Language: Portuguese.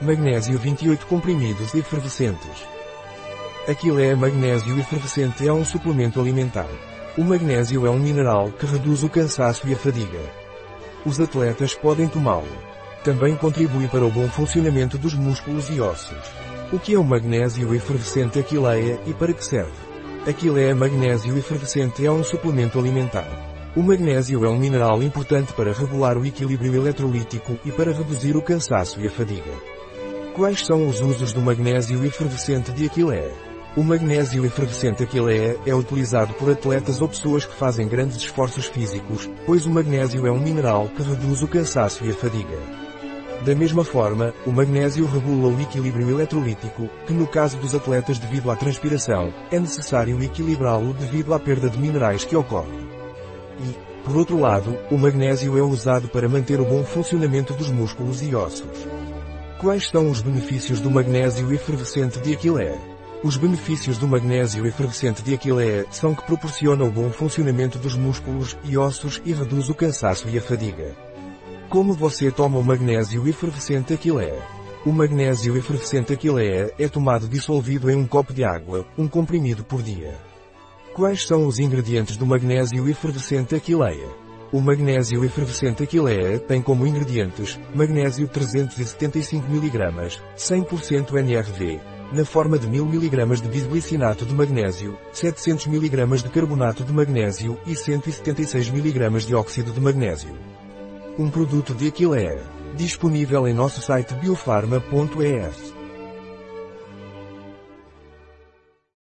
Magnésio 28 comprimidos efervescentes. Aquilé magnésio efervescente é um suplemento alimentar. O magnésio é um mineral que reduz o cansaço e a fadiga. Os atletas podem tomá-lo. Também contribui para o bom funcionamento dos músculos e ossos. O que é o magnésio efervescente Aquileia e para que serve? Aquileia magnésio efervescente é um suplemento alimentar. O magnésio é um mineral importante para regular o equilíbrio eletrolítico e para reduzir o cansaço e a fadiga. Quais são os usos do magnésio efervescente de Aquileia? O magnésio efervescente Aquileia é utilizado por atletas ou pessoas que fazem grandes esforços físicos, pois o magnésio é um mineral que reduz o cansaço e a fadiga. Da mesma forma, o magnésio regula o equilíbrio eletrolítico, que no caso dos atletas devido à transpiração, é necessário equilibrá-lo devido à perda de minerais que ocorre. E, por outro lado, o magnésio é usado para manter o bom funcionamento dos músculos e ossos. Quais são os benefícios do magnésio efervescente de Aquileia? Os benefícios do magnésio efervescente de Aquileia são que proporciona o bom funcionamento dos músculos e ossos e reduz o cansaço e a fadiga. Como você toma o magnésio efervescente Aquileia? O magnésio efervescente Aquileia é tomado dissolvido em um copo de água, um comprimido por dia. Quais são os ingredientes do magnésio efervescente Aquileia? O magnésio efervescente Aquileia tem como ingredientes magnésio 375 mg, 100% NRV, na forma de 1000 mg de bisglicinato de magnésio, 700 mg de carbonato de magnésio e 176 mg de óxido de magnésio. Um produto de Aquileia, disponível em nosso site biofarma.es.